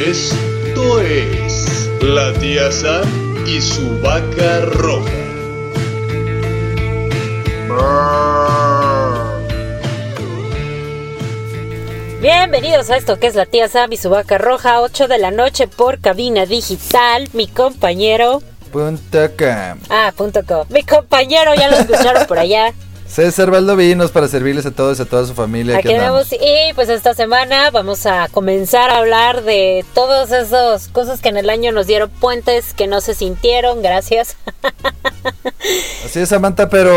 Esto es la tía Sam y su vaca roja. Bienvenidos a esto que es la tía Sam y su vaca roja, 8 de la noche por cabina digital. Mi compañero. Punto com. Ah, punto com. Mi compañero, ya lo escucharon por allá. César Valdovinos para servirles a todos y a toda su familia. Aquí andamos. Y pues esta semana vamos a comenzar a hablar de todas esas cosas que en el año nos dieron puentes que no se sintieron. Gracias. Así es, Samantha, pero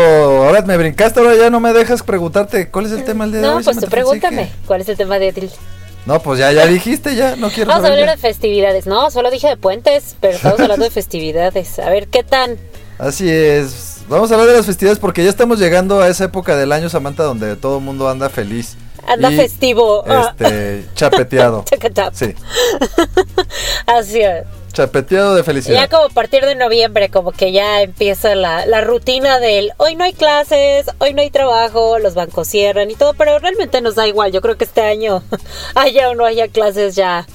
ahora me brincaste, ahora ya no me dejas preguntarte cuál es el tema del día de No, hoy. pues tú Samantha pregúntame. Fonseca? ¿Cuál es el tema de hoy? No, pues ya, ya dijiste, ya, no quiero Vamos a hablar ya. de festividades. No, solo dije de puentes, pero estamos hablando de festividades. A ver, ¿qué tan? Así es. Vamos a hablar de las festividades porque ya estamos llegando a esa época del año, Samantha, donde todo el mundo anda feliz. Anda y, festivo. Ah. Este, chapeteado. Sí, Así es. chapeteado de Ya felicidad. como a partir de noviembre, como que ya empieza la, la rutina del hoy no hay clases, hoy no hay trabajo, los bancos cierran y todo, pero realmente nos da igual. Yo creo que este año, haya o no haya clases, ya.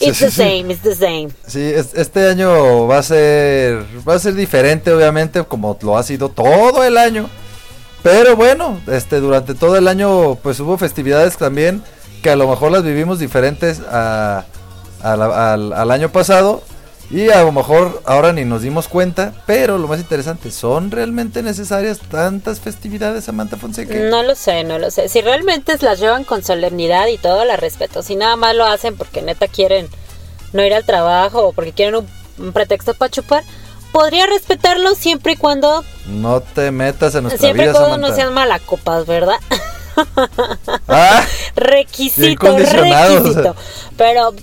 It's sí, the sí. same, it's the same. Sí, es- este año va a ser va a ser diferente obviamente como lo ha sido todo el año. Pero bueno, este durante todo el año pues hubo festividades también que a lo mejor las vivimos diferentes a- a la- al, al año pasado y a lo mejor ahora ni nos dimos cuenta, pero lo más interesante, ¿son realmente necesarias tantas festividades, Samantha Fonseca? No lo sé, no lo sé. Si realmente las llevan con solemnidad y todo, la respeto. Si nada más lo hacen porque neta quieren no ir al trabajo o porque quieren un, un pretexto para chupar, podría respetarlo siempre y cuando No te metas en nuestra Siempre y vida, cuando no sean malacopas, ¿verdad? Ah, requisito, requisito. Pero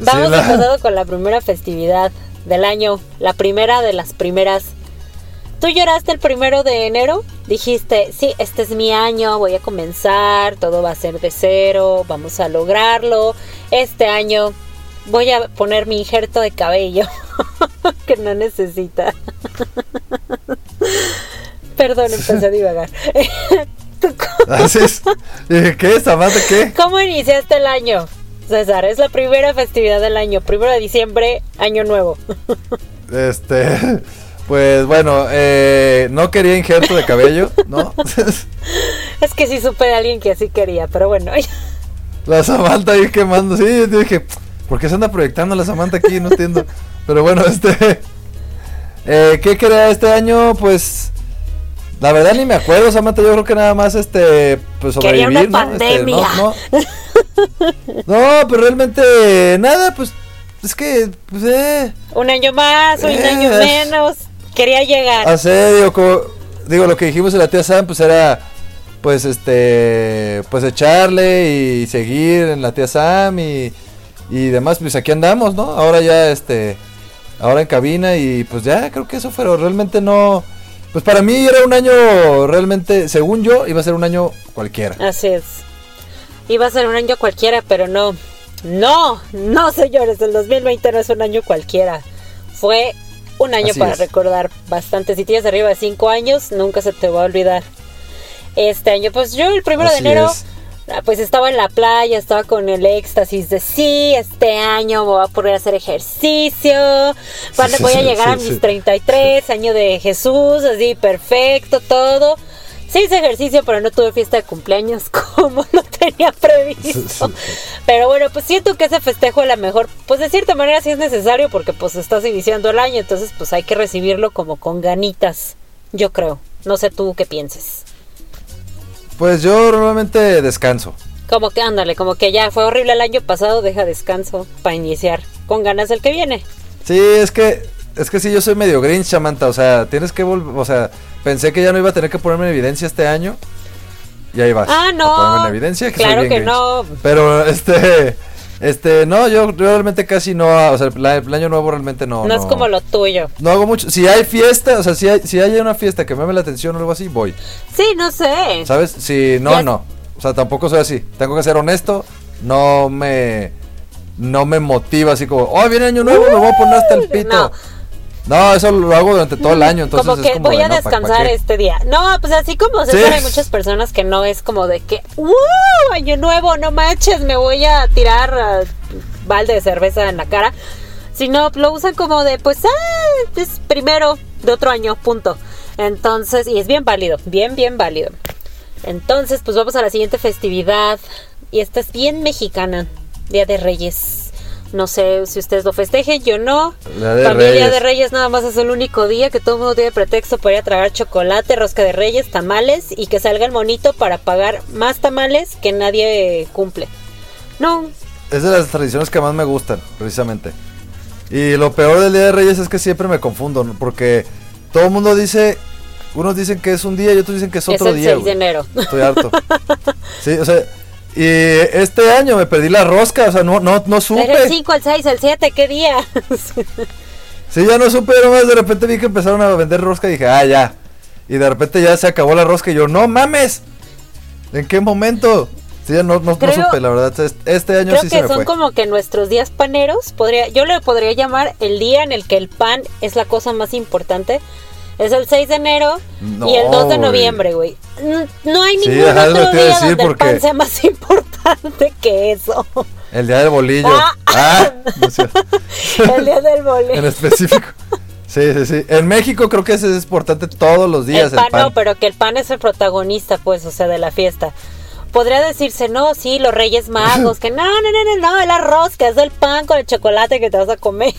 vamos la- empezando con la primera festividad del año, la primera de las primeras. ¿Tú lloraste el primero de enero? Dijiste, sí, este es mi año, voy a comenzar, todo va a ser de cero, vamos a lograrlo. Este año voy a poner mi injerto de cabello que no necesita. Perdón, empecé a divagar. ¿Tú cómo- así es. Dije, ¿Qué, Samantha, qué? ¿Cómo iniciaste el año? César, es la primera festividad del año, primero de diciembre, año nuevo. Este, pues bueno, eh, no quería injerto de cabello, ¿no? Es que sí supe de alguien que así quería, pero bueno. la Samantha ahí quemando, sí, yo dije, ¿por qué se anda proyectando la Samantha aquí? No entiendo. Pero bueno, este, eh, ¿qué quería este año? Pues, la verdad ni me acuerdo, Samantha, yo creo que nada más, este, pues Quería sobrevivir, una ¿no? Este, pandemia. no, no, no, pero realmente nada, pues, es que, pues, eh. Un año más, un Eh. año menos. Quería llegar. Hacer, digo, como- digo, lo que dijimos en la tía Sam, pues era, pues este, pues echarle y seguir en la tía Sam y, y demás, pues aquí andamos, ¿no? Ahora ya, este, ahora en cabina y pues ya, creo que eso fue, realmente no, pues para mí era un año, realmente, según yo, iba a ser un año cualquiera. Así es. Iba a ser un año cualquiera, pero no. No, no, señores, el 2020 no es un año cualquiera. Fue un año Así para es. recordar bastante. Si tienes arriba de 5 años, nunca se te va a olvidar. Este año, pues yo el primero Así de enero, es. ah, pues estaba en la playa, estaba con el éxtasis de sí, este año me voy a poder hacer ejercicio, Sí, voy a sí, llegar a mis sí. 33, año de Jesús, así perfecto, todo. Sí hice ejercicio, pero no tuve fiesta de cumpleaños como lo tenía previsto. Pero bueno, pues siento que ese festejo a lo mejor, pues de cierta manera sí es necesario porque pues estás iniciando el año, entonces pues hay que recibirlo como con ganitas, yo creo. No sé tú qué pienses. Pues yo normalmente descanso. Como que ándale, como que ya fue horrible el año pasado, deja descanso para iniciar con ganas el que viene. Sí, es que es que sí yo soy medio grinch, Samantha, o sea, tienes que volver, o sea, pensé que ya no iba a tener que ponerme en evidencia este año. Y ahí vas. Ah, a no. ponerme en evidencia que soy claro bien que grinch. no. Pero este este no, yo realmente casi no, o sea, el año nuevo realmente no No, es como lo tuyo. No hago mucho. Si hay fiesta, o sea, si hay, si hay una fiesta que me llame la atención o algo así, voy. Sí, no sé. ¿Sabes? Si no, Ya- no. O sea, tampoco soy así. Tengo que ser honesto. No me no me motiva así como, "Oh, viene año nuevo, me voy a poner hasta el pito." No. No, eso lo hago durante todo el año, entonces como es que como voy de, a no, ¿pa- pa' descansar este día. No, pues así como Sí. César, hay muchas personas que no es como de que, ¡Uh! Año nuevo, no manches, me voy a tirar a balde de cerveza en la cara, sino lo usan como de, pues, ah, es primero de otro año, punto. Entonces, y es bien válido, bien, bien válido. Entonces, pues vamos a la siguiente festividad. Y esta es bien mexicana, Día de Reyes. No sé si ustedes lo festejen, yo no. Día de Reyes. de Reyes nada más es el único día que todo el mundo tiene pretexto para ir a tragar chocolate, rosca de Reyes, tamales y que salga el monito para pagar más tamales que nadie cumple. No, Es de las tradiciones que más me gustan, precisamente. Y lo peor del Día de Reyes es que siempre me confundo, ¿no? porque todo el mundo dice, unos dicen que es un día y otros dicen que es es otro el día. 6 de güey. enero. Estoy harto. Sí, o sea, y este año me perdí la rosca, o sea, no, no, no supe. El 5, el 6, el 7, ¿qué día? Sí, ya no supe, nomás de repente vi que empezaron a vender rosca y dije, ah, ya. Y de repente ya se acabó la rosca y yo, no mames. ¿En qué momento? Sí, ya no, no, no supe, la verdad. Este, este año Creo sí que se me son fue. como que nuestros días paneros, podría, yo le podría llamar el día en el que el pan es la cosa más importante. Es el 6 de enero No, y el 2 de noviembre, güey. No hay Sí, ningún lo otro día donde el pan sea más importante que eso. El día del bolillo. Ah. Ah, no el día del en boleto. específico. Sí, sí, sí. En México creo que ese es importante todos los días. El pan, el pan. no, pero que el pan es el protagonista, pues, o sea, de la fiesta. Podría decirse, no, sí, los Reyes Magos, que no, no, no, no, no, el arroz, que es el pan con el chocolate que te vas a comer.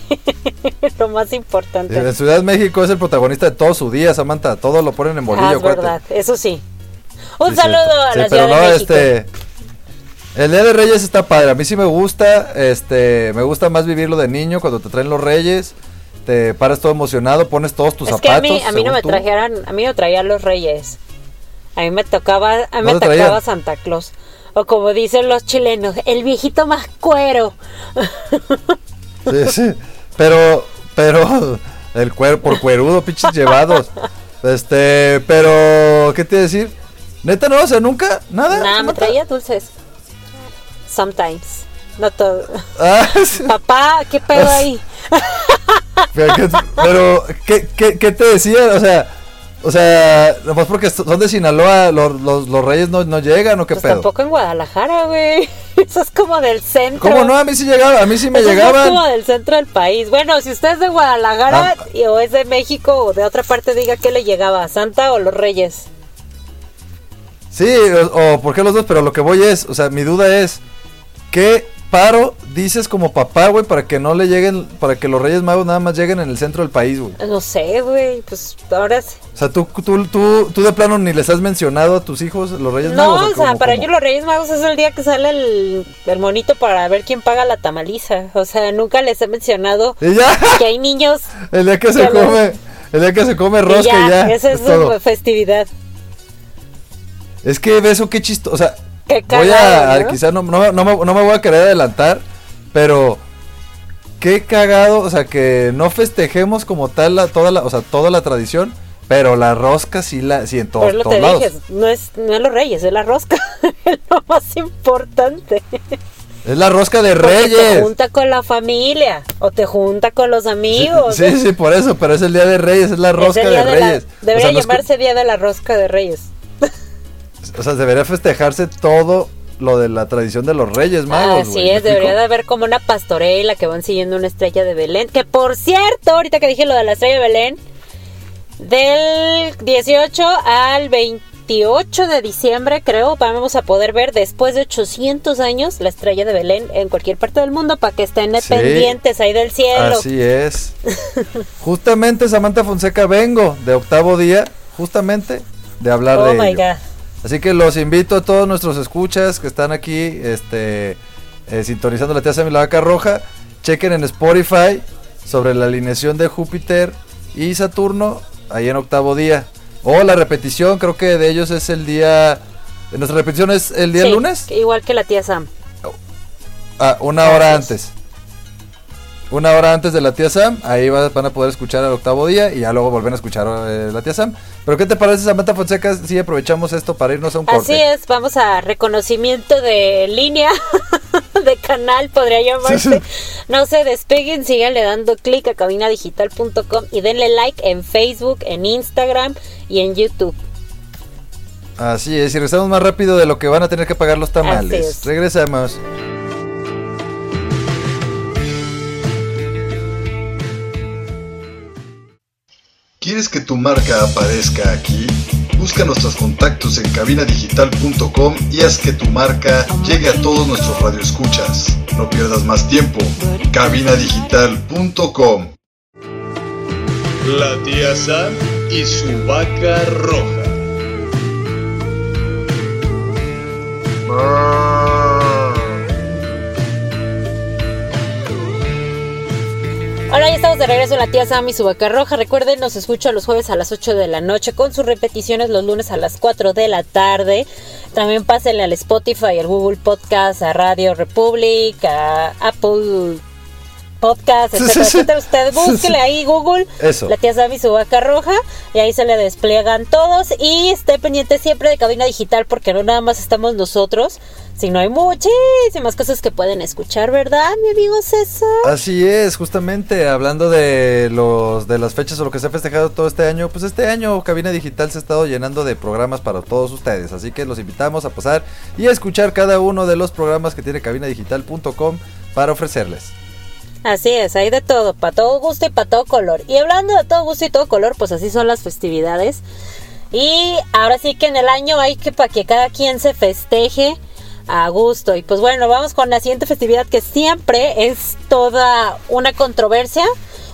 Lo más importante. En Ciudad de México es el protagonista de todo su día, Samantha. Todo lo ponen en bolillo. Ah, es verdad, eso sí. Un Sí, saludo a Sí, la pero Ciudad no, de México. este. El Día de Reyes está padre. A mí sí me gusta. Este. Me gusta más vivirlo de niño cuando te traen los Reyes. Te paras todo emocionado, pones todos tus es zapatos. que a mí, a mí no me tú. trajeran, a mí me traían los Reyes. A mí me tocaba, a mí ¿No me traían? tocaba Santa Claus. O como dicen los chilenos, el viejito más cuero. Sí, sí. Pero, pero, el cuero, por cuerudo, pinches llevados. Este, pero, ¿qué te decir? Neta, no, o sea, nunca, nada. Nada, me traía dulces. Sometimes. No todo. Ah, sí. Papá, ¿qué pedo ahí? Pero, ¿qué, pero, ¿qué, qué, qué te decía? O sea, o sea, nomás porque son de Sinaloa, los, los, los reyes no, no llegan o qué Pues pedo. tampoco en Guadalajara, güey. Eso es como del centro. ¿Cómo no? A mí sí llegaba, a mí sí me Eso es llegaban. como del centro del país. Bueno, si usted es de Guadalajara Ah. y- o es de México o de otra parte, diga qué le llegaba, Santa o los Reyes. Sí, o, o por qué los dos, pero lo que voy es, o sea, mi duda es, ¿qué paro dices como papá, güey, para que no le lleguen, para que los Reyes Magos nada más lleguen en el centro del país, güey? No sé, güey, pues ahora sí. O sea, ¿tú, tú, tú, tú de plano ni les has mencionado a tus hijos los Reyes No, Magos. o sea, cómo- para cómo? ellos los Reyes Magos es el día que sale el, el monito para ver quién paga la tamaliza. O sea, nunca les he mencionado ya, que hay niños el día que se come, el día que se come rosca y ya, esa es, es su festividad. Es que beso qué chistoso, o sea, Qué voy a, ¿no? quizás no, no, no me, no me voy a querer adelantar, pero qué cagado, o sea, que no festejemos como tal la, toda la, o sea, toda la tradición, pero la rosca sí la, sí en todos, lo todos te lados. no es, no es los Reyes, es la rosca. es lo más importante. Es la rosca de Porque te Reyes. junta con la familia o te junta con los amigos. Sí, sí, por eso, pero es el día de Reyes, es la Es el rosca día de de la- Reyes. debería o, sea, no es llamarse Día de la Rosca de Reyes. O sea, debería festejarse todo lo de la tradición de los Reyes Magos. Así güey, ¿me es, debería de haber como una pastorela que van siguiendo una estrella de Belén. Que por cierto, ahorita que dije lo de la estrella de Belén, del 18 al 28 de diciembre, creo, vamos a poder ver después de 800 años la estrella de Belén en cualquier parte del mundo para que estén Sí. pendientes ahí del cielo. Así es. justamente, Samantha Fonseca, vengo de octavo día, justamente, de hablar oh de my ello. god. Así que los invito a todos nuestros escuchas que están aquí, este, eh, sintonizando la tía Sammy la vaca roja. Chequen en Spotify sobre la alineación de Júpiter y Saturno ahí en octavo día. O la repetición, creo que de ellos es el día. Nuestra repetición es el día Sí, lunes. Igual que la tía Sam. Ah, una hora antes. Una hora antes de la tía Sam, ahí va- van a poder escuchar el octavo día y ya luego volver a escuchar eh, la tía Sam. Pero ¿qué te parece, Samantha Fonseca, si aprovechamos esto para irnos a un corte? Así es, vamos a reconocimiento de línea, de canal, podría llamarse. No se despeguen, síganle dando clic a cabinadigital.com y denle like en Facebook, en Instagram y en YouTube. Así es, y regresamos más rápido de lo que van a tener que pagar los tamales. Regresamos. ¿Quieres que tu marca aparezca aquí? Busca nuestros contactos en cabinadigital.com y haz que tu marca llegue a todos nuestros radioescuchas. No pierdas más tiempo. cabinadigital.com La tía Sam y su vaca roja. Hola, ya estamos de regreso en la tía Sam y su vaca roja. Recuerden, nos escucha los jueves a las 8 de la noche con sus repeticiones los lunes a las 4 de la tarde. También pásenle al Spotify, al Google Podcast, a Radio Republic, a Apple Podcast, etcétera, etcétera. Ustedes búsquenle ahí Google, Eso. la tía Sam y su vaca roja, y ahí se le despliegan todos. Y esté pendiente siempre de cabina digital porque no nada más estamos nosotros, sino hay muchísimas cosas que pueden escuchar, ¿verdad, mi amigo César? Así es, justamente hablando de los de las fechas o lo que se ha festejado todo este año, pues este año Cabina Digital se ha estado llenando de programas para todos ustedes, así que los invitamos a pasar y a escuchar cada uno de los programas que tiene cabinadigital.com para ofrecerles. Así es, hay de todo, para todo gusto y para todo color. Y hablando de todo gusto y todo color, pues así son las festividades. Y ahora sí que en el año hay que para que cada quien se festeje a gusto. Y pues bueno, vamos con la siguiente festividad que siempre es toda una controversia.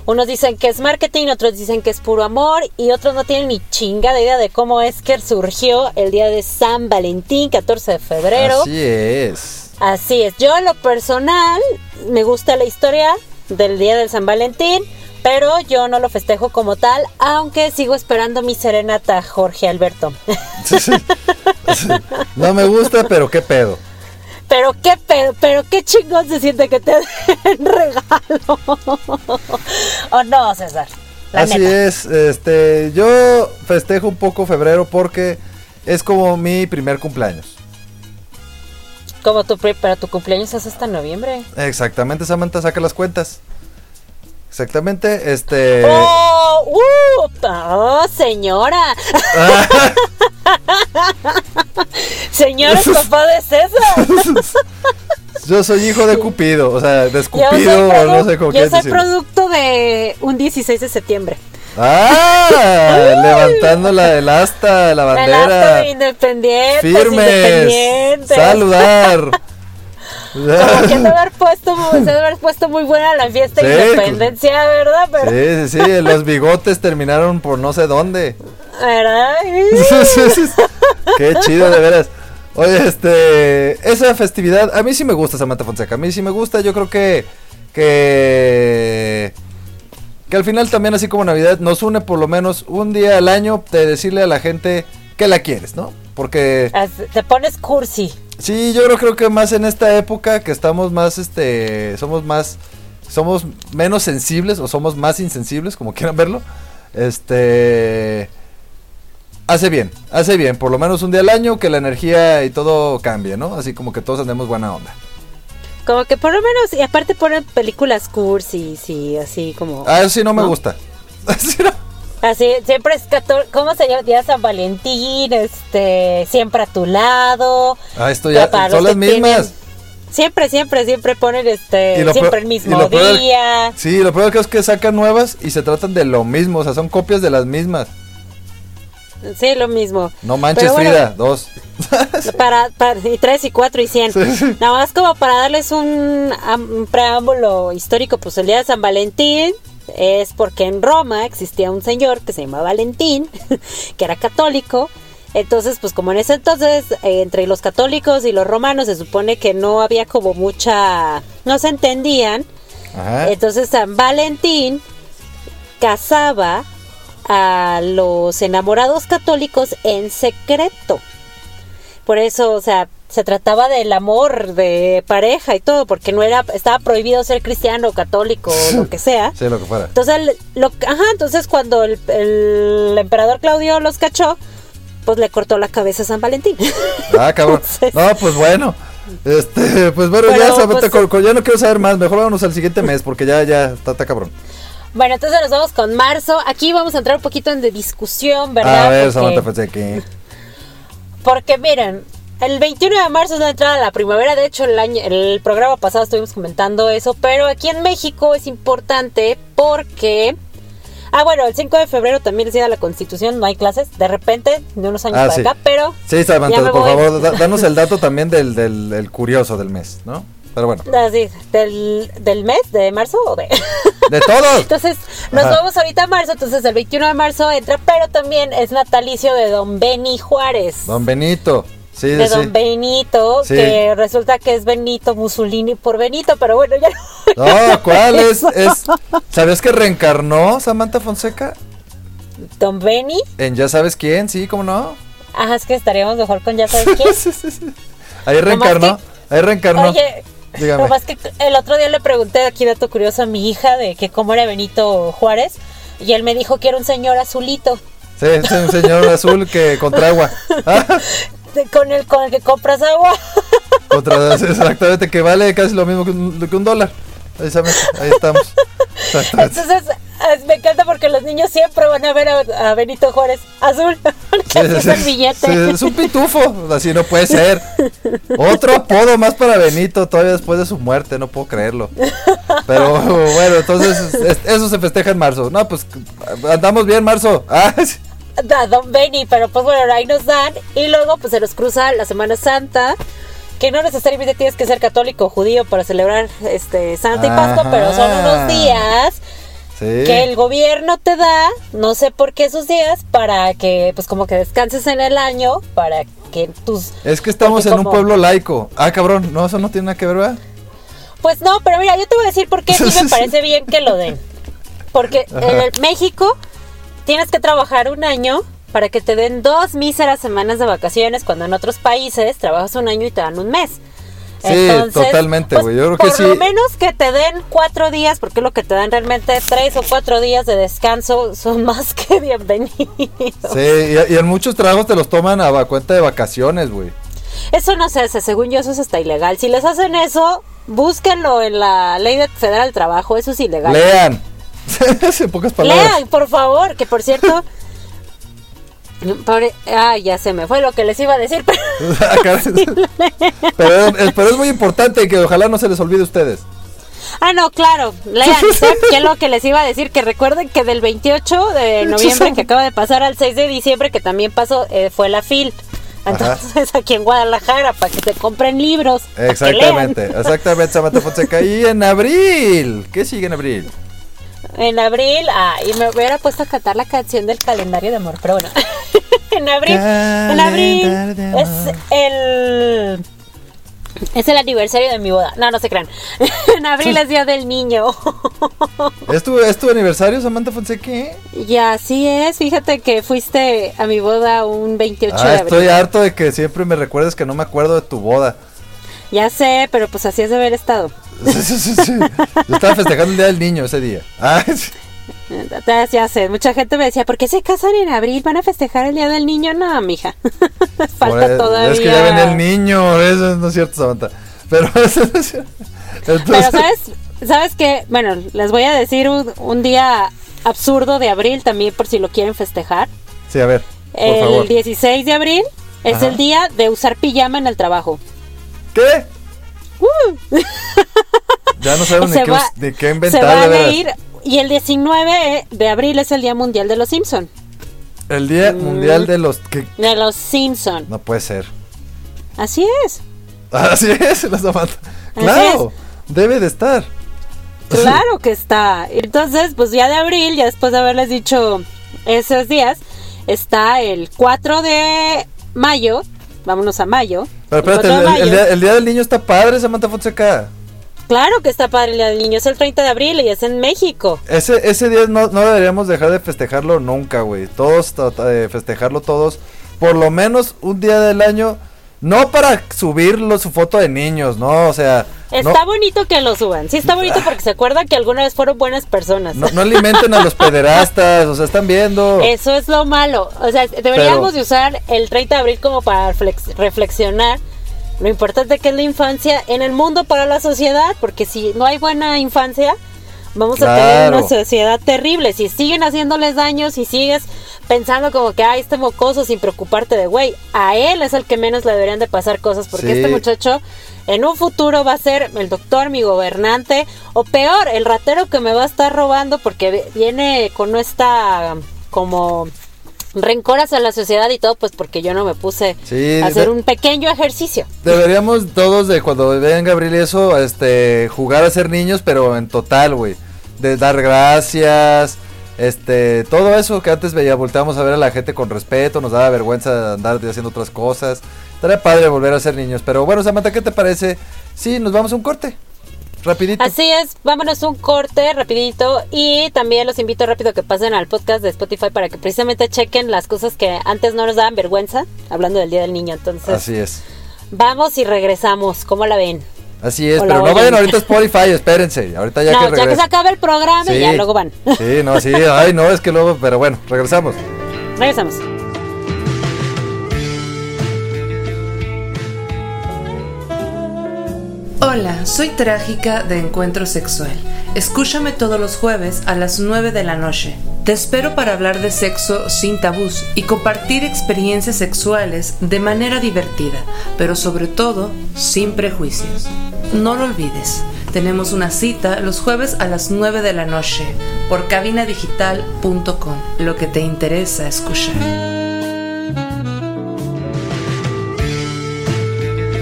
Unos dicen que es marketing, otros dicen que es puro amor y otros no tienen ni chinga de idea de cómo es que surgió el día de San Valentín, 14 de febrero. Así es. Así es, yo en lo personal me gusta la historia del día del San Valentín, pero yo no lo festejo como tal, aunque sigo esperando mi serenata, Jorge Alberto. No me gusta, pero qué pedo. Pero qué pedo, pero qué chingón se siente que te den regalo. ¿O no, César? La Así neta. es, este, yo festejo un poco febrero porque es como mi primer cumpleaños. Como tu, pri- pero tu cumpleaños es hasta noviembre. Exactamente, Samantha, saca las cuentas. Exactamente, este... ¡Oh! ¡Uh! ¡Oh, señora! Señora, es papá de César. Yo soy hijo de Cupido, o sea, de Escupido, o no sé cómo yo soy producto de un 16 de septiembre. ¡Ah! levantando la del asta, la El acto bandera. de independientes, Firmes. independientes. Saludar. Como que haber puesto, se haber pusto muy buena la fiesta de Sí, independencia, ¿verdad? Pero, Sí, sí, sí, los bigotes terminaron por no sé dónde. ¿verdad? Qué chido, de veras. Oye, este, esa festividad, a mí sí me gusta Samantha Fonseca, a mí sí me gusta, yo creo que, que, que al final también así como Navidad nos une por lo menos un día al año de decirle a la gente que la quieres, ¿no? Porque Te pones cursi. sí, yo creo, creo que más en esta época que estamos más, este, somos más, somos menos sensibles o somos más insensibles, como quieran verlo, este... Hace bien, hace bien, por lo menos un día al año que la energía y todo cambie, ¿no? Así como que todos andemos buena onda. Como que por lo menos, y aparte ponen películas cursis y así como... Ah, sí no me ¿No? gusta. Sí, no. Así, siempre es 14, ¿cómo se llama? Día San Valentín, este, siempre a tu lado. Ah, esto Ya son las tienen- mismas. Siempre, siempre, siempre ponen este, siempre peor- el mismo peor- día. Sí, lo peor que es que sacan nuevas y se tratan de lo mismo, o sea, son copias de las mismas. Sí, lo mismo. No manches, bueno, Frida, dos. Para, para, y tres y cuatro y cien. Sí, sí. Nada más como para darles un, preámbulo histórico, pues el día de San Valentín es porque en Roma existía un señor que se llamaba Valentín, que era católico. Entonces, pues como en ese entonces, eh, entre los católicos y los romanos se supone que no había como mucha, no se entendían. Ajá. Entonces San Valentín casaba a los enamorados católicos en secreto. Por eso, o sea, se trataba del amor de pareja y todo, porque no era, estaba prohibido ser cristiano, católico, o lo que sea. Sí, lo que fuera. Entonces, lo, ajá, entonces cuando el, el emperador Claudio los cachó, pues le cortó la cabeza a San Valentín. Ah, cabrón. Entonces- No, pues bueno. Este, pues bueno, Pero, ya, pues- ya no quiero saber más. Mejor vámonos al siguiente mes porque ya, ya, está, está cabrón. Bueno, entonces nos vamos con marzo. Aquí vamos a entrar un poquito en de discusión, ¿verdad? A ver, Porque- Samantha Fonseca. Porque miren, el 21 de marzo es la entrada a la primavera. De hecho, el, año, el programa pasado estuvimos comentando eso. Pero aquí en México es importante porque Ah, bueno, el 5 de febrero también es Día de la Constitución, no hay clases, de repente, de unos años Ah, para sí. acá, pero... Sí, Samantha, por voy. favor, da- danos el dato también del, del el curioso del mes, ¿no? Pero bueno, Así, del, del mes, de marzo o de... de todos. Entonces, nos Ajá. vamos ahorita a marzo, entonces el 21 de marzo entra, pero también es natalicio de Don Beni Juárez. Don Benito. Sí, de sí. Don Benito, Sí. que resulta que es Benito Mussolini por Benito, pero bueno, ya no. No, ¿cuál es? es? ¿Sabías que reencarnó Samantha Fonseca? Don Beni, En Ya sabes quién, sí, ¿cómo no? ajá, es que estaríamos mejor con ya sabes quién. Ahí reencarnó. Ahí reencarnó. Oye, Dígame. nomás que el otro día le pregunté aquí dato curioso a mi hija de que cómo era Benito Juárez y él me dijo que era un señor azulito, Sí, es un señor azul que contra agua. Ah, con el con el que compras agua. contra, exactamente, que vale casi lo mismo que un, que un dólar. Ahí estamos. Entonces, me encanta porque los niños siempre van a ver a, a Benito Juárez azul, porque Sí, es el billete. Sí, es un pitufo, así no puede ser. Otro apodo más para Benito, todavía después de su muerte, no puedo creerlo. Pero bueno, entonces es- eso se festeja en marzo. No, pues andamos bien, marzo. Ah, sí. da Don Benny, pero pues bueno, ahí nos dan. Y luego pues se nos cruza la Semana Santa, que no necesariamente tienes que ser católico o judío para celebrar este Santa y Pascua, Ajá. pero son unos días Sí. que el gobierno te da, no sé por qué esos días, para que pues como que descanses en el año, para que tus... Es que estamos en un pueblo laico. Ah, cabrón, no, eso no tiene nada que ver, ¿verdad? Pues no, pero mira, yo te voy a decir por qué sí me parece bien que lo den. Porque en el México tienes que trabajar un año para que te den dos míseras semanas de vacaciones, cuando en otros países trabajas un año y te dan un mes. Sí, totalmente, pues, güey, yo creo que por sí. lo menos que te den cuatro días, porque lo que te dan realmente tres o cuatro días de descanso son más que bienvenidos. Sí, y, y en muchos trabajos te los toman a cuenta de vacaciones, güey. Eso no se hace, según yo eso es hasta ilegal. Si les hacen eso, búsquenlo en la ley de federal del trabajo, eso es ilegal. Lean. en pocas palabras. Lean, por favor, que por cierto. pobre- ah, ya se me fue lo que les iba a decir. pero- Ah, pero, es- pero es muy importante que ojalá no se les olvide a ustedes. ah, no, claro. Lean, ¿saben qué es lo que les iba a decir? Que recuerden que del 28 de noviembre que acaba de pasar al 6 de diciembre, que también pasó, eh, fue la FIL. Entonces, aquí en Guadalajara, para que se compren libros. Exactamente, exactamente, Samantha Fonseca. Y en abril, ¿qué sigue en abril? En abril, ah, y me hubiera puesto a cantar la canción del calendario de amor, pero bueno. en abril, en abril es el es el aniversario de mi boda. No, no se crean. en abril es día del niño. ¿Es tu, ¿Es tu aniversario, Samantha Fonseca? y así es. Fíjate que fuiste a mi boda un 28 Ah, de abril. estoy harto de que siempre me recuerdes que no me acuerdo de tu boda. Ya sé, pero pues así es de haber estado. Sí, sí, sí, sí. Yo estaba festejando el día del niño ese día. Ah, sí. Ya, sé, mucha gente me decía, ¿por qué se casan en abril? ¿Van a festejar el día del niño? No, mija. Falta Por- todavía. Es que ya venía el niño, eso no es cierto, Samantha. Pero eso no es cierto. Pero Entonces- sabes, sabes que, bueno, les voy a decir un, un día absurdo de abril también por si lo quieren festejar. Sí, a ver, por el favor. 16 de abril es Ajá. el día de usar pijama en el trabajo. ¿Qué? Uh. Ya no sabemos ni Se qué, va- qué Se inventar, de van a ir y el 19 de abril es el día mundial de los Simpson. El día Mm. mundial de los... que De los Simpson. No puede ser. Así es. Así es, la Samantha. Así Claro, debe de estar. Claro que está. Entonces, pues ya de abril, ya después de haberles dicho esos días, está el 4 de mayo. Vámonos a mayo. Pero espérate, 4 de el, día, el día del niño está padre, Samantha Fonseca. Claro que está padre el Día del Niño, es el 30 de abril y es en México. Ese, ese día no, no deberíamos dejar de festejarlo nunca, güey. Todos de festejarlo todos. Por lo menos un día del año. No para subirlo su foto de niños, ¿no? O sea... Está no, bonito que lo suban. Sí, está bonito porque se acuerdan que alguna vez fueron buenas personas. no, no alimenten a los pederastas, o sea, están viendo. Eso es lo malo. O sea, deberíamos Pero- de usar el 30 de abril como para flex- reflexionar lo importante que es la infancia en el mundo para la sociedad, porque si no hay buena infancia, vamos a tener una sociedad terrible. Si siguen haciéndoles daño, si sigues pensando como que, ay, este mocoso sin preocuparte de güey. A él es el que menos le deberían de pasar cosas porque Sí. este muchacho en un futuro va a ser el doctor, mi gobernante, o peor, el ratero que me va a estar robando porque vi- viene con esta como rencor hacia la sociedad y todo, pues porque yo no me puse Sí, a hacer de- un pequeño ejercicio. Deberíamos todos de cuando vean Gabriel y eso, este, jugar a ser niños, pero en total, güey. De dar gracias, este, todo eso que antes veía, volteamos a ver a la gente con respeto, nos daba vergüenza andar haciendo otras cosas. Estaría padre volver a ser niños, pero bueno, Samantha, ¿qué te parece? Sí, nos vamos a un corte. Rapidito. Así es, vámonos un corte rapidito y también los invito rápido que pasen al podcast de Spotify para que precisamente chequen las cosas que antes no nos daban vergüenza, hablando del Día del Niño. Entonces, Así es. vamos y regresamos, ¿cómo la ven? Así es, Hola, pero no vayan ahorita a Spotify, espérense. Ahorita ya no, que ya que se acabe el programa y ya luego van. Sí, no, sí, ay, no, es que luego, pero bueno, regresamos. Regresamos. Hola, soy Trágica de Encuentro Sexual. Escúchame todos los jueves a las 9 de la noche. Te espero para hablar de sexo sin tabús y compartir experiencias sexuales de manera divertida, pero sobre todo sin prejuicios. No lo olvides, tenemos una cita los jueves a las 9 de la noche por cabinadigital.com, lo que te interesa escuchar.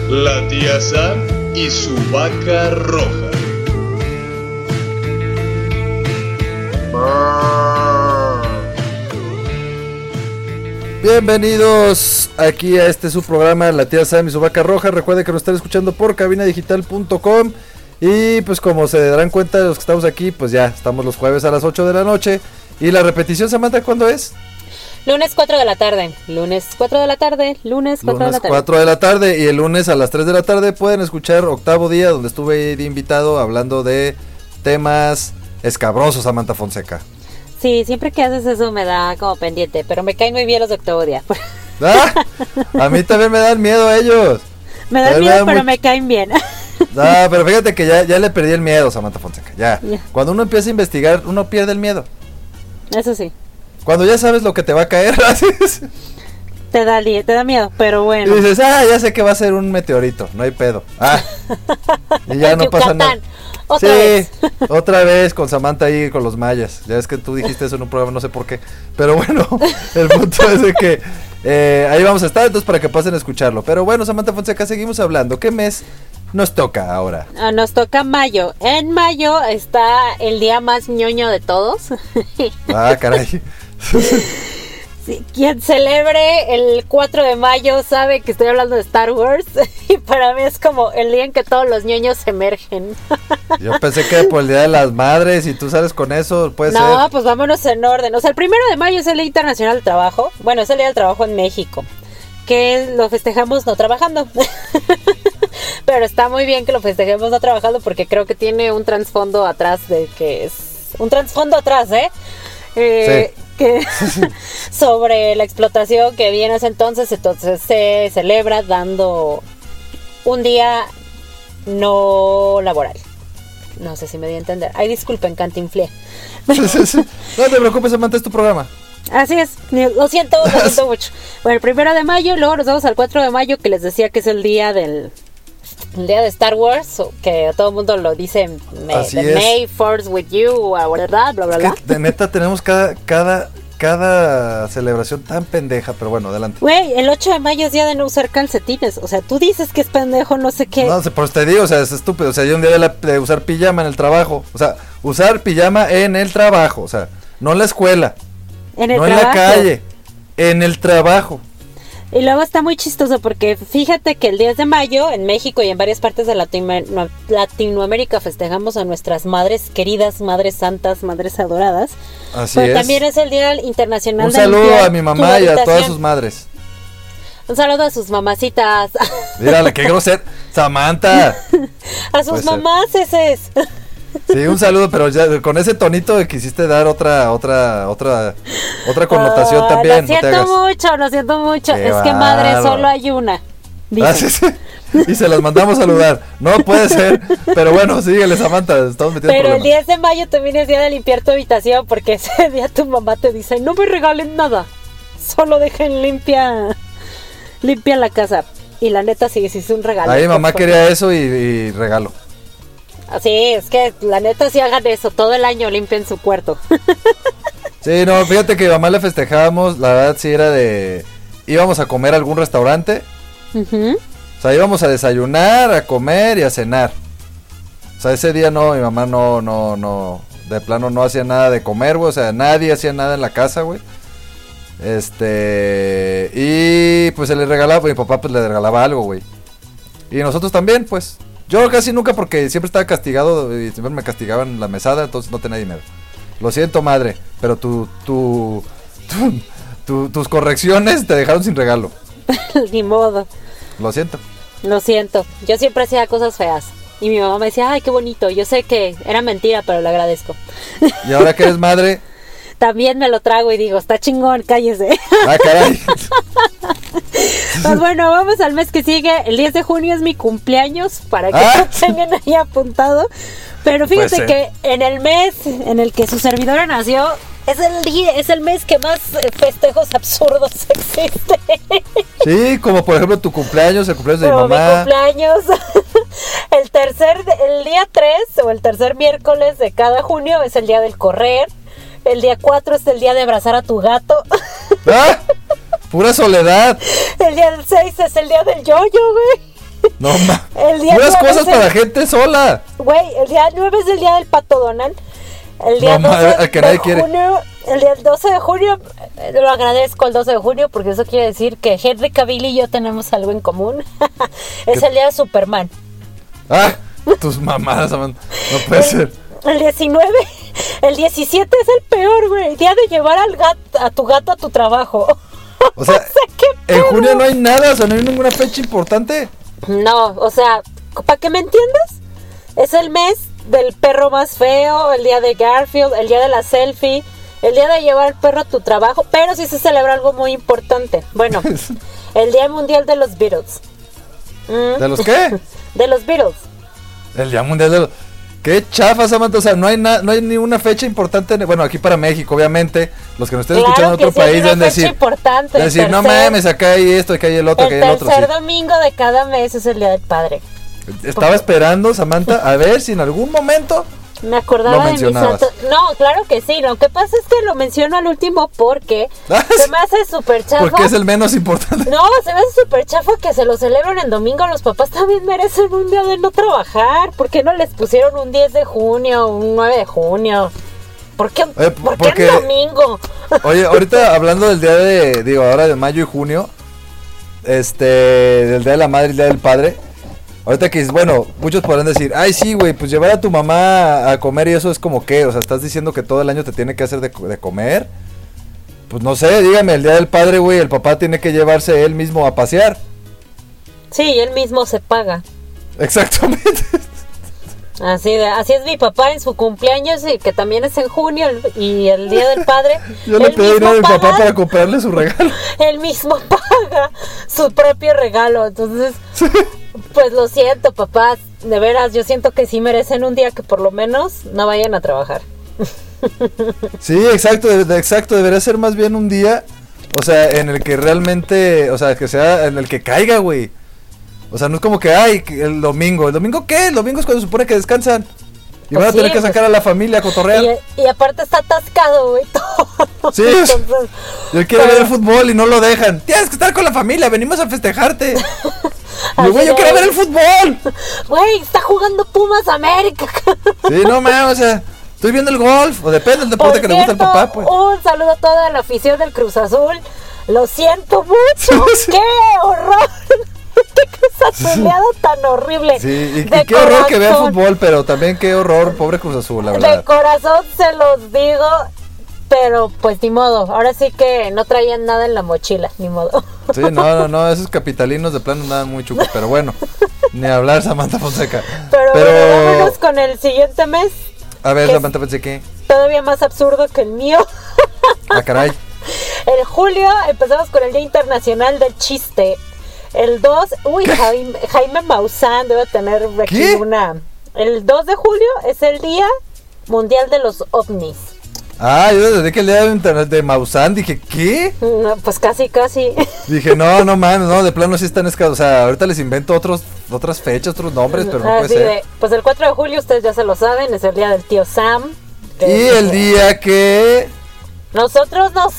La tía Sam y su vaca roja. Bienvenidos aquí a este su programa La tía Sam y su vaca roja. Recuerden que nos están escuchando por cabinadigital.com. Y pues como se darán cuenta los que estamos aquí, pues ya estamos los jueves a las 8 de la noche. Y la repetición, Samantha, ¿cuándo es? Lunes 4 de la tarde, lunes 4 de la tarde, lunes 4 de la tarde. 4 de la tarde y el lunes a las 3 de la tarde pueden escuchar Octavo Día, donde estuve de invitado hablando de temas escabrosos, Samantha Fonseca. Sí, siempre que haces eso me da como pendiente, pero me caen muy bien los de octavo día. ¡Ah! A mí también me dan miedo ellos. me dan me miedo, pero me caen bien. Ah, pero fíjate que ya, ya le perdí el miedo, Samantha Fonseca. Ya. Ya. Cuando uno empieza a investigar, uno pierde el miedo. Eso sí, Cuando ya sabes lo que te va a caer, haces- te da, te da miedo, pero y bueno. dices, ah, ya sé que va a ser un meteorito, no hay pedo. Ah. Y ya no pasa nada. Otra sí, vez. otra vez con Samantha ahí con los mayas. Ya es que tú dijiste eso en un programa, no sé por qué. Pero bueno, el punto es de que eh, ahí vamos a estar, entonces para que pasen a escucharlo. Pero bueno, Samantha Fonseca, seguimos hablando. ¿Qué mes nos toca ahora? Ah, Nos toca mayo. En mayo está el día más ñoño de todos. Ah, caray. Sí, Quien celebre el 4 de mayo sabe que estoy hablando de Star Wars. Y para mí es como el día en que todos los ñoños emergen. Yo pensé que por el Día de las Madres y tú sales con eso, puede No, ser. pues vámonos en orden. O sea, el primero de mayo es el Día Internacional del Trabajo. Bueno, es el Día del Trabajo en México. Que lo festejamos no trabajando. Pero está muy bien que lo festejemos no trabajando porque creo que tiene un trasfondo atrás de que es. Un trasfondo atrás, ¿eh? Eh, que sobre la explotación que viene ese entonces, entonces se celebra dando un día no laboral. No sé si me di a entender. Ay, disculpen, cantinflé. no te preocupes, Samantha, es tu programa. Así es, lo siento, lo siento mucho. Bueno, el primero de mayo, luego nos vamos al 4 de mayo, que les decía que es el día del el día de Star Wars, que todo el mundo lo dice, me- the. May Force with you, ¿verdad? Bla, bla, Es bla. que de neta tenemos cada, cada, cada celebración tan pendeja, pero bueno, adelante. Güey, el 8 de mayo es día de no usar calcetines. O sea, tú dices que es pendejo, no sé qué. No, eso te digo, o sea, es estúpido. O sea, yo un día de, la- de usar pijama en el trabajo. O sea, usar pijama en el trabajo. O sea, no en la escuela, en el no trabajo. en la calle, en el trabajo. Y luego está muy chistoso porque fíjate que el 10 de mayo en México y en varias partes de Latino- no- Latinoamérica festejamos a nuestras madres queridas, madres santas, madres adoradas. Así Pero es. también es el Día Internacional Un de saludo a mi mamá y a todas sus madres. Un saludo a sus mamacitas. Mírale, qué grosero. Samantha. a sus Puede ser. mamás ese es. Sí, un saludo, pero ya con ese tonito de quisiste dar otra, otra, otra, otra connotación Ah, también. Lo siento mucho, lo siento mucho. Qué es que madre solo hay una. dice. Ah. Y se las mandamos a saludar. No puede ser. Pero bueno, síguele, Samantha. Estamos metiendo Pero el problemas. 10 de mayo también es día de limpiar tu habitación porque ese día tu mamá te dice, no me regalen nada. solo dejen limpia, limpia la casa. Y la neta sí, sí es un regalo. Ahí mamá quería eso y, y regalo. Así es que la neta sí hagan eso, todo el año limpien su cuarto. Sí, no, fíjate que mamá le festejábamos, la verdad sí era de... Íbamos a comer a algún restaurante. O sea, íbamos a desayunar, a comer y a cenar. O sea, ese día no, mi mamá no, no, no, de plano no hacía nada de comer, güey. O sea, nadie hacía nada en la casa, güey. Este, y pues se le regalaba, mi papá pues le regalaba algo, güey. Y nosotros también, pues. Yo casi nunca porque siempre estaba castigado y siempre me castigaban la mesada, entonces no tenía dinero. Lo siento, madre, pero tu, tu, tu- tu- tus correcciones te dejaron sin regalo. Ni modo. Lo siento. Lo siento. Yo siempre hacía cosas feas. Y mi mamá me decía, ay, qué bonito. Yo sé que era mentira, pero le agradezco. Y ahora que eres madre, También me lo trago y digo, está chingón, cállese. ah, caray. Pues bueno, vamos al mes que sigue. El 10 de junio es mi cumpleaños, para que Ah. lo tengan ahí apuntado. Pero fíjate ser. que en el mes en el que su servidora nació, es el día, es el mes que más eh, festejos absurdos existe. Sí, como por ejemplo tu cumpleaños, el cumpleaños de mi Como mi mamá. cumpleaños. El tercer, el día 3 o el tercer miércoles de cada junio es el día del correr. El día 4 es el día de abrazar a tu gato. ¡Ah! Pura soledad. El día del 6 es el día del yoyo, güey. No ma. El día Puras cosas el- para gente sola. Güey, el día 9 es el día del pato Donald. El día No, 12 ma, al que de nadie quiere. junio, el día 12 de junio, eh, lo agradezco el 12 de junio porque eso quiere decir que Henry Cavill y yo tenemos algo en común. es el día de Superman. Ah, tus mamadas. No puede ser. El 19, el 17 es el peor, güey. Día de llevar al gato, a tu gato a tu trabajo. O sea, ¿qué en pedo? junio no hay nada, o sea, no hay ninguna fecha importante. No, o sea, para que me entiendas, es el mes del perro más feo, el día de Garfield, el día de la selfie, el día de llevar al perro a tu trabajo, pero sí se celebra algo muy importante. Bueno, el Día Mundial de los Beatles. Mm, ¿De los qué? De los Beatles. El Día Mundial de los... Qué chafa, Samantha. O sea, no hay, na- no hay ni una fecha importante. en- Bueno, aquí para México, obviamente. Los que nos estén escuchando en otro sí, país deben decir... importante. el decir, no tercer- mames, acá hay esto, acá hay el otro, acá El hay el otro. tercer sí. domingo de cada mes es el Día del Padre. Estaba esperando, Samantha, a ver si en algún momento... Me acordaba de mis. No, claro que sí. Lo que pasa es que lo menciono al último porque Ah, se me hace súper chafa. Porque es el menos importante. No, se me hace súper chafa que se lo celebren en domingo. Los papás también merecen un día de no trabajar. ¿Por qué no les pusieron un 10 de junio, un 9 de junio? ¿Por qué, Eh, ¿por qué porque- en domingo? Oye, ahorita hablando del día de, digo, ahora de mayo y junio, este, del día de la madre y el día del padre, ahorita que, es- bueno, muchos podrán decir, ay, sí, güey, pues llevar a tu mamá a comer y eso es como que, o sea, estás diciendo que todo el año te tiene que hacer de, de comer. Pues no sé, dígame, el día del padre, güey, el papá tiene que llevarse él mismo a pasear. Sí, él mismo se paga. Exactamente. Así, de, así es mi papá en su cumpleaños, y que también es en junio, el- y el Día del Padre. Yo le pedí dinero a mi papá para comprarle su regalo. él mismo paga su propio regalo. Entonces, pues lo siento, papás. De veras, yo siento que sí merecen un día que por lo menos no vayan a trabajar. Sí, exacto, de- exacto, debería ser más bien un día, o sea, en el que realmente, o sea, que sea en el que caiga, güey. O sea, no es como que, ay, el domingo, ¿el domingo qué? El domingo es cuando se supone que descansan. Y Pues van a tener sí, que pues- sacar a la familia a cotorrear. Y, y aparte está atascado, güey. todo. Sí, Entonces, él quiere pero- ver el fútbol y no lo dejan. Tienes que estar con la familia, venimos a festejarte. Güey, yo de- quiero ver el fútbol. Güey, está jugando Pumas América. Sí, no mames, o sea, estoy viendo el golf, o depende del deporte Por que le gusta al papá, pues. Un saludo a toda la afición del Cruz Azul. Lo siento mucho. ¡Qué horror! ¡Qué Azuleado tan horrible! Sí, y, y De qué horror que vea corazón. fútbol, pero también qué horror, pobre Cruz Azul, la De verdad. corazón se los digo. Pero pues ni modo. Ahora sí que no traían nada en la mochila. Ni modo. Sí, no, no, no, esos capitalinos de plano andaban muy chucos, pero bueno, ni hablar Samantha Fonseca. Pero, bueno, vámonos con el siguiente mes. a ver. Samantha Fonseca, Todavía más absurdo que el mío. ah, caray, En julio empezamos con el Día Internacional del Chiste. El 2, uy, Jaime, Jaime Maussan debe tener aquí ¿Qué? una. El 2 de julio es el Día Mundial de los OVNIs. Ah, yo desde que el día de internet de Maussan dije, ¿qué? No, pues casi, casi. Dije, no, no mames, no, de plano sí están escasos. O sea, ahorita les invento otros, otras fechas, otros nombres, pero no puede Así ser. de, pues el 4 de julio, ustedes ya se lo saben, es el día del tío Sam. Y el día que. Nosotros nos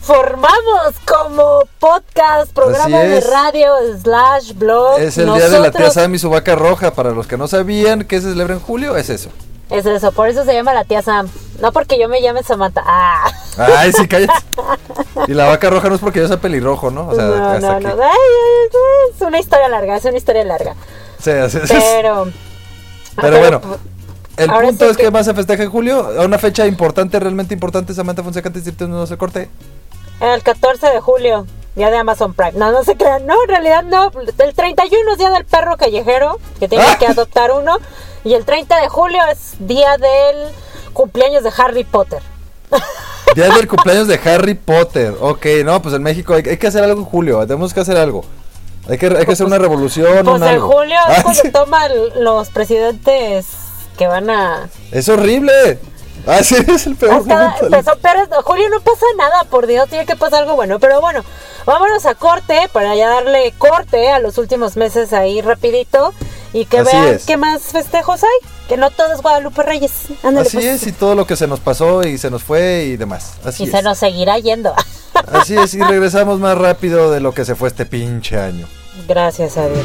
formamos como podcast, programa de radio, slash, blog. Es el día de la tía Sam y su vaca roja. Para los que no sabían que se celebra en julio, es eso. Es eso, por eso se llama la tía Sam. No porque yo me llame Samantha. Ah. Ay, sí, cállate. Y la vaca roja no es porque yo sea pelirrojo, ¿no? O sea, no, hasta no, aquí. no. Ay, es una historia larga, es una historia larga. Sí. Pero. Pero bueno, el ahora punto sí es que... que- más se festeja en julio. A una fecha importante, realmente importante, Samantha Fonseca, antes de no se corte. El 14 de julio, día de Amazon Prime. No, no se crean. No, en realidad no. El 31 es día del perro callejero, que tiene Ah. que adoptar uno. Y el 30 de julio es día del cumpleaños de Harry Potter. Día del cumpleaños de Harry Potter. Ok, no, pues en México hay, hay que hacer algo en julio. Tenemos que hacer algo. Hay que, hay que hacer una revolución. Pues en algo. julio Ah, es cuando sí. toman los presidentes que van a... Es horrible. Ah, sí, es el peor Hasta empezó peores. Julio no pasa nada, por Dios, tiene que pasar algo bueno. Pero bueno, vámonos a corte para ya darle corte a los últimos meses ahí rapidito y que Así vean es. qué más festejos hay. Que no todo es Guadalupe Reyes. Ándale, Así pues. es, y todo lo que se nos pasó y se nos fue y demás. Así Y es. se nos seguirá yendo. Así es, y regresamos más rápido de lo que se fue este pinche año. Gracias a Dios.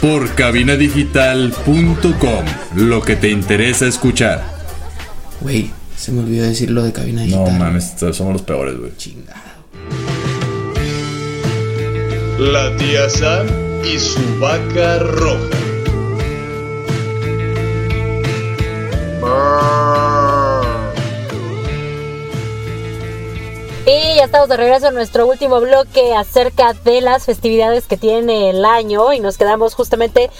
Por cabinadigital.com. Lo que te interesa escuchar. Güey, se me olvidó decir lo de cabina No digital. mames, somos los peores, güey. Chingado. La tía Sam y su vaca roja. Estamos de regreso en nuestro último bloque acerca de las festividades que tiene el año y nos quedamos justamente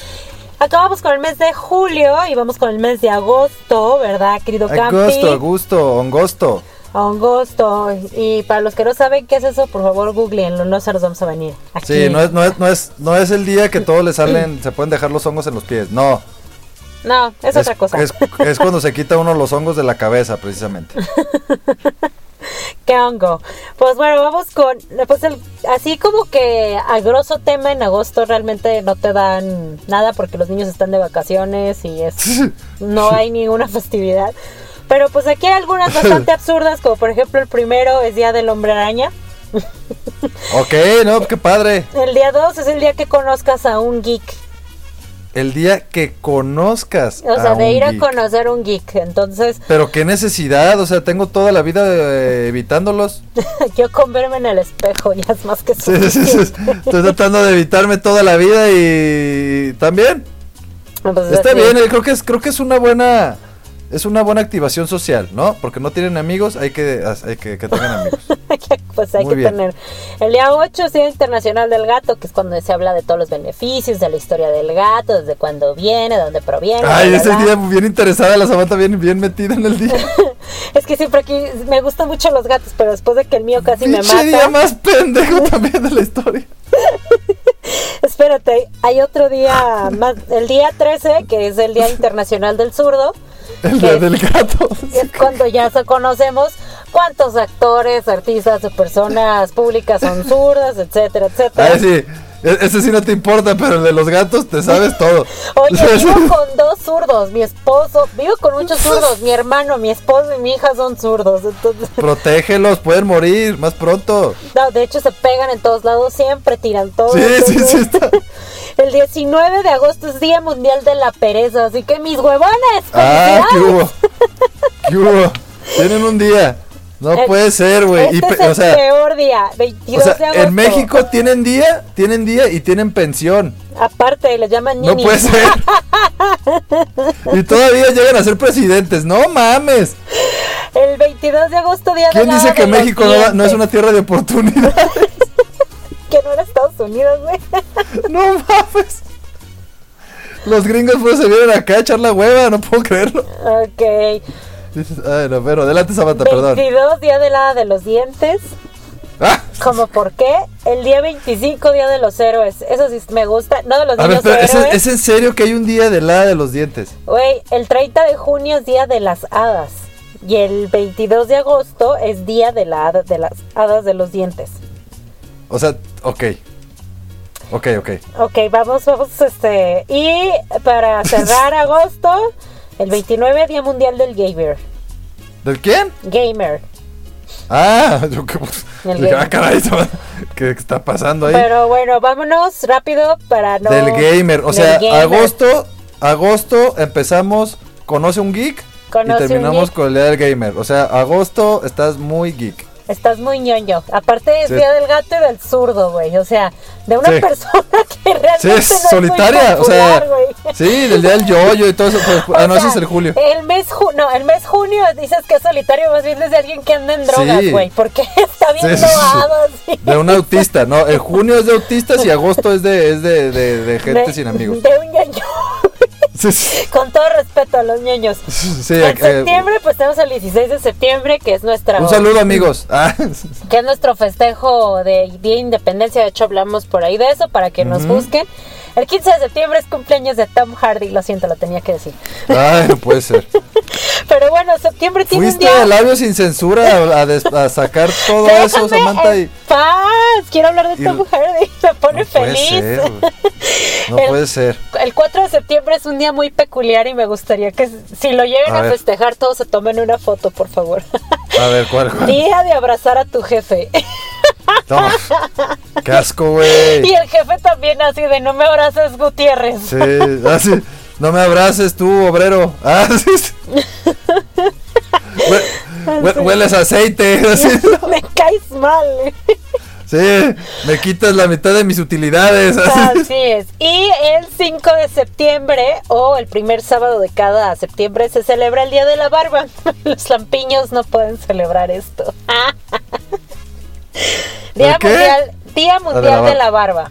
acabamos con el mes de julio y vamos con el mes de agosto, ¿verdad, querido Campi? Agosto, agosto. Agosto. Y para los que no saben qué es eso, por favor, googleenlo, no se los vamos a venir. Aquí. Sí, no es, no, es, no, es, no es el día que todos le salen, se pueden dejar los hongos en los pies. No. No, es, otra cosa. Es, es cuando se quita uno los hongos de la cabeza, precisamente. ¿Qué hongo? Pues bueno, vamos con. Pues el, así como que a grosso tema en agosto realmente no te dan nada porque los niños están de vacaciones y es no hay ninguna festividad. Pero pues aquí hay algunas bastante absurdas, como por ejemplo el primero es Día del Hombre Araña. Ok, no, qué padre. El día 2 es el día que conozcas a un geek. El día que conozcas. O sea, a de un ir a conocer un geek. Entonces, Pero qué necesidad, o sea, tengo toda la vida eh, evitándolos. yo con verme en el espejo ya es más que Sí, sí, sí, sí. suficiente. Estoy tratando de evitarme toda la vida y también. Pues, Está bien, eh, creo que es creo que es una buena es una buena activación social, ¿no? Porque no tienen amigos, hay que hay que, que tengan amigos. pues hay Muy que bien. tener. El día 8 es Día Internacional del Gato, que es cuando se habla de todos los beneficios, de la historia del gato, desde cuándo viene, de dónde proviene. Ay, ese día bien interesada la Samantha bien bien metida en el día. Es que siempre aquí me gustan mucho los gatos, pero después de que el mío casi me mata. día más pendejo también de la historia. Espérate, hay otro día más, el día 13, que es el Día Internacional del Zurdo. El día del gato. Es cuando ya conocemos cuántos actores, artistas o personas públicas son zurdas, etcétera, etcétera. Ay, sí. e- Ese sí no te importa, pero el de los gatos te sabes todo. Oye, vivo con dos zurdos, mi esposo, vivo con muchos zurdos, mi hermano, mi esposo y mi hija son zurdos, entonces, Protégelos, pueden morir más pronto. no, de hecho se pegan en todos lados, siempre tiran todo. Sí, sí, sí está. El 19 de agosto es Día Mundial de la Pereza, así que mis huevones, Ah, ¿qué hubo? ¿Qué hubo? Tienen un día. No El- puede ser, güey. Este es el o sea, peor día, o 22 sea, de en México tienen día, tienen día y tienen pensión. Aparte, les llaman No ninis. puede ser. y todavía llegan a ser presidentes. No mames. El 22 de agosto, día de ¿Quién dice que México no, no es una tierra de oportunidad? Que no era Estados Unidos, güey. No mames. Los gringos pues se vienen acá a echar la hueva, no puedo creerlo. ok. Dices, Ay, no, pero adelante Samantha, perdón. 22, día de la de los dientes. Ah, ¿Cómo por qué? El día 25, día de los héroes. Eso sí me gusta. No de los a ver, niños pero ¿es, héroes. es en serio que hay un día de la de los dientes? Güey, el 30 de junio es día de las hadas. Y el 22 de agosto es día de, la de las hadas de los dientes. O sea, ok. Ok, ok. Ok, vamos, vamos, este. Y para cerrar agosto, el 29, Día Mundial del Gamer. ¿Del quién? Gamer. Ah, yo que ah, caray, ¿qué está pasando ahí? Pero bueno, vámonos rápido para no. Del gamer, o sea, gamer. agosto, agosto empezamos, conoce un geek Conoce y un terminamos geek. con el día del gamer. O sea, agosto estás muy geek. Estás muy ñoño. Aparte es Sí. Día del Gato y del Zurdo, güey. O sea, de una Sí. persona que realmente Sí, no es es muy solitaria, o sea, popular, sí, del día del yoyo y todo eso. pues, ah, no, ese sea, es el julio. El mes ju- no, el mes junio dices que es solitario, más bien es de alguien que anda en drogas, güey. Porque está viendo sí, sí. hadas y- De un autista, ¿no? El junio es de autistas y agosto es de, es de, de, de gente de- sin amigos. De un ñoño. Con todo respeto a los ñoños. sí, en eh, septiembre, pues tenemos el 16 de septiembre, que es nuestra. un saludo amigos. Ah, que es nuestro festejo de Día de Independencia. De hecho, hablamos por ahí de eso para que nos busquen. El 15 de septiembre es cumpleaños de Tom Hardy. Lo siento, lo tenía que decir. ay, no puede ser. Pero bueno, septiembre tiene un Fuiste día. de labios sin censura a, a des- a sacar todo eso, Samantha. en Y, paz. Quiero hablar de y- Tom Hardy. Me pone no puede feliz. ser. No El- puede ser. El 4 de septiembre es un día muy peculiar y me gustaría que si lo llegan A festejar todos se tomen una foto, por favor. A ver, ¿cuál? cuál? día de abrazar a tu jefe. No, qué asco, güey. y el jefe también así de no me abraces Gutiérrez. Sí, así. No me abraces tú, obrero. Ah, sí. sí. Hue- hue- hueles aceite. así. me caes mal. Sí, me quitas la mitad de mis utilidades. así. Así es. Y el 5 de septiembre o el primer sábado de cada septiembre se celebra el Día de la Barba. Los lampiños no pueden celebrar esto. Día. Mundial, Día de la Mundial de la Barba.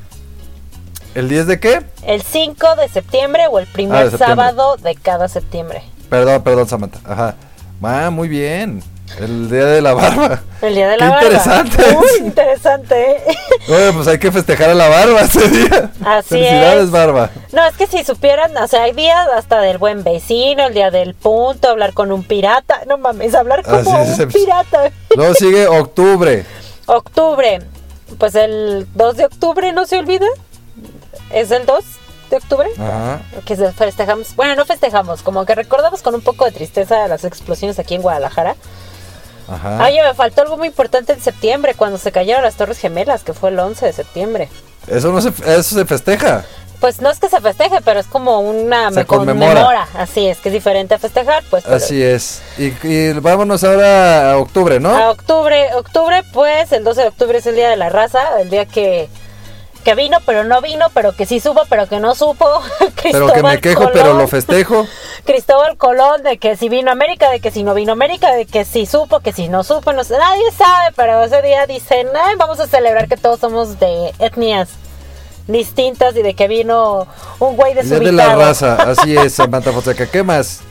¿El 10 de qué? El 5 de septiembre o el Ah, primer de septiembre. sábado de cada septiembre. Perdón, perdón, Samantha. Ajá. Ah, muy bien. El día de la barba. El Día de la Qué Barba. interesante. Muy interesante. ¿eh? Oye, pues hay que festejar a la barba ese día. Así Felicidades, es. barba. No, es que si supieran, o sea, hay días hasta del buen vecino, el día del punto, hablar con un pirata. No mames, hablar como un pirata. Luego sigue octubre. Octubre. Pues el 2 de octubre, no se olvida. ¿Es el 2 de octubre? Ajá. Que se- festejamos. Bueno, no festejamos, como que recordamos con un poco de tristeza las explosiones aquí en Guadalajara. Ajá. Oye, me faltó algo muy importante en septiembre, cuando se cayeron las Torres Gemelas, que fue el 11 de septiembre. Eso no se, eso se festeja. Pues no es que se festeje, pero es como una Se me conmemora. Así es, que es diferente a festejar, pues. Así es. Y, y vámonos ahora a octubre, ¿no? A octubre, octubre, pues el 12 de octubre es el día de la raza, el día que, que vino, pero no vino, pero que sí supo, pero que no supo. pero que me quejo, Colón. pero lo festejo. Cristóbal Colón, de que si vino a América, de que si no vino a América, de que si supo, que si no supo, no sé, nadie sabe, pero ese día dicen, "Ay, vamos a celebrar que todos somos de etnias distintas y de que vino un güey día desubicado. de la raza. Así es, Samantha Fonseca. ¿Qué más?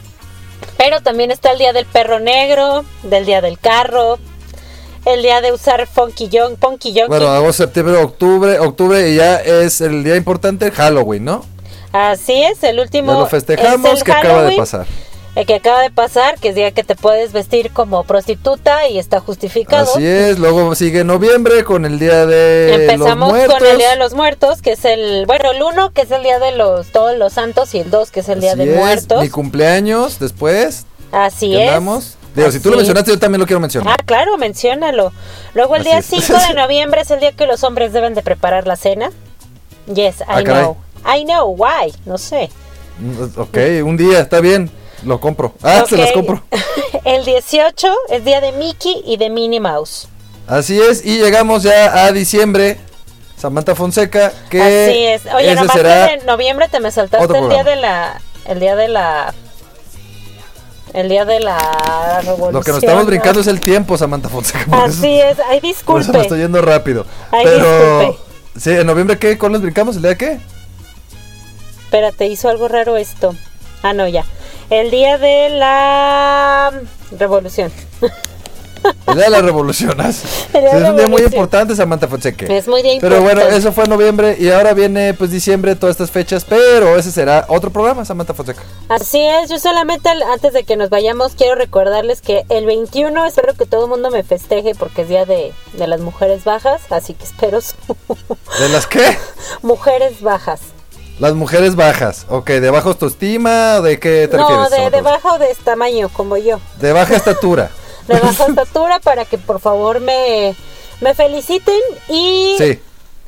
Pero también está el día del perro negro, del día del carro, el día de usar funky young, funky. Bueno, agosto, septiembre, octubre. Octubre y ya es el día importante, Halloween, ¿no? Así es, el último. Ya lo es festejamos, el que acaba de Halloween, pasar. El que acaba de pasar, que es día que te puedes vestir como prostituta y está justificado. Así es, luego sigue noviembre con el día de Empezamos los muertos. con el Día de los Muertos, que es el, bueno, el 1 que es el Día de los todos los santos y el 2 que es el Día de es, Muertos. Mi cumpleaños después. Así ¿qué es. andamos? Digo, si tú lo mencionaste, yo también lo quiero mencionar. Ah, claro, menciónalo. Luego el Así día es. 5 de noviembre es el día que los hombres deben de preparar la cena. Yes, I Ah, caray. know. I know why, no sé. Mm, Ok, un día, está bien. Lo compro. Ah, se las compro. El 18 es día de Mickey y de Minnie Mouse. Así es, y llegamos ya a diciembre. Samantha Fonseca, que Así es. Oye, ese nomás será que en noviembre te me saltaste otro el día de la. El día de la. El día de la revolución. lo que nos estamos brincando es el tiempo, Samantha Fonseca. eso- Así es. Ay, Por eso me disculpe. estoy yendo rápido. Ay, Pero disculpe. sí, en noviembre qué, ¿cuál nos brincamos? ¿El día de qué? Espérate, hizo algo raro esto. Ah, no, ya. El día de la revolución. El día de la revolución. es un día muy importante, Samantha Fonseca. Es muy día Pero bueno, importante. eso fue en noviembre y ahora viene pues diciembre, todas estas fechas, pero ese será otro programa, Samantha Fonseca. Así es, yo solamente antes de que nos vayamos quiero recordarles que el 21 espero que todo el mundo me festeje porque es día de, de las mujeres bajas, así que espero su ¿De las qué? mujeres bajas. Las mujeres bajas. Ok, ¿de baja autoestima o de qué te No, refieres? de, de Samantha? baja o de tamaño, como yo. De baja estatura. De baja estatura para que por favor me, me feliciten y, Sí.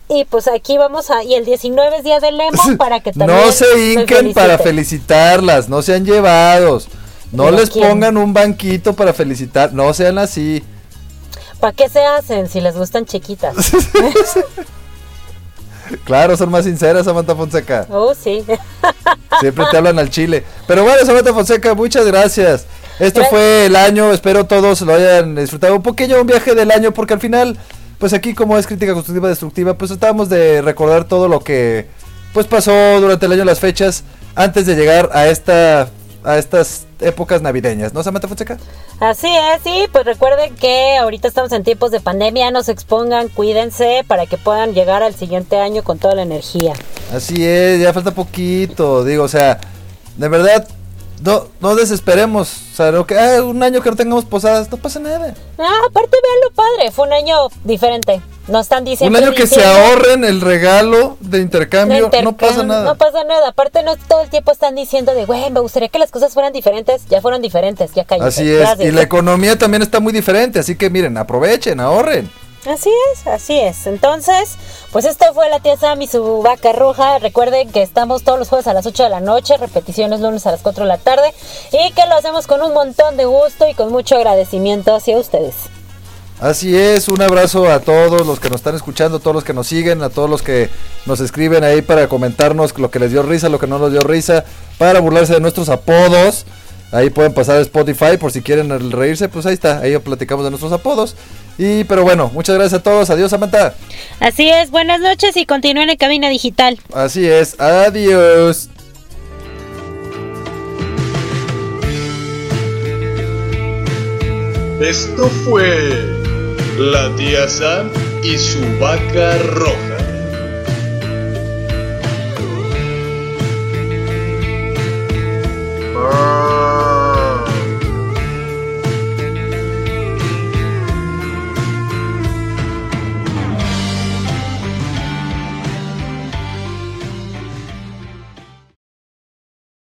y pues aquí vamos a... Y el 19 es día del lemon para que también No se hinquen para felicitarlas, no sean llevados. No ¿Pero les quién? pongan un banquito para felicitar, no sean así. ¿Para qué se hacen si les gustan chiquitas? Claro, son más sinceras, Samantha Fonseca. Oh, sí. Siempre te hablan al chile. Pero bueno, Samantha Fonseca, muchas gracias. Esto fue el año, espero todos lo hayan disfrutado. Un pequeño un viaje del año, porque al final, pues aquí como es crítica constructiva destructiva, pues tratamos de recordar todo lo que pues pasó durante el año, las fechas, antes de llegar a esta a estas épocas navideñas, ¿no, Samantha Fonseca? Así es, sí, pues recuerden que ahorita estamos en tiempos de pandemia, no se expongan, cuídense para que puedan llegar al siguiente año con toda la energía. Así es, ya falta poquito, digo, o sea, de verdad, no, no desesperemos, o sea, lo que, ah, un año que no tengamos posadas, no pasa nada. Ah, aparte vean lo padre, fue un año diferente. No están diciendo Un año que se ahorren el regalo de intercambio, de no pasa nada. No pasa nada. Aparte, no todo el tiempo están diciendo de, güey, me gustaría que las cosas fueran diferentes. Ya fueron diferentes, ya cayó. así es, y la economía también está muy diferente, así que miren, aprovechen, ahorren. Así es, así es. Entonces, pues esto fue la tía Sam y su vaca roja. Recuerden que estamos todos los jueves a las 8 de la noche, repeticiones lunes a las 4 de la tarde y que lo hacemos con un montón de gusto y con mucho agradecimiento hacia ustedes. Así es, un abrazo a todos los que nos están escuchando, a todos los que nos siguen, a todos los que nos escriben ahí para comentarnos lo que les dio risa, lo que no nos dio risa, para burlarse de nuestros apodos. Ahí pueden pasar a Spotify por si quieren reírse, pues ahí está, ahí platicamos de nuestros apodos. Y pero bueno, muchas gracias a todos, adiós Samantha. Así es, buenas noches y continúen en Cabina Digital. Así es, adiós. Esto fue la tía Sam y su vaca roja. Ah.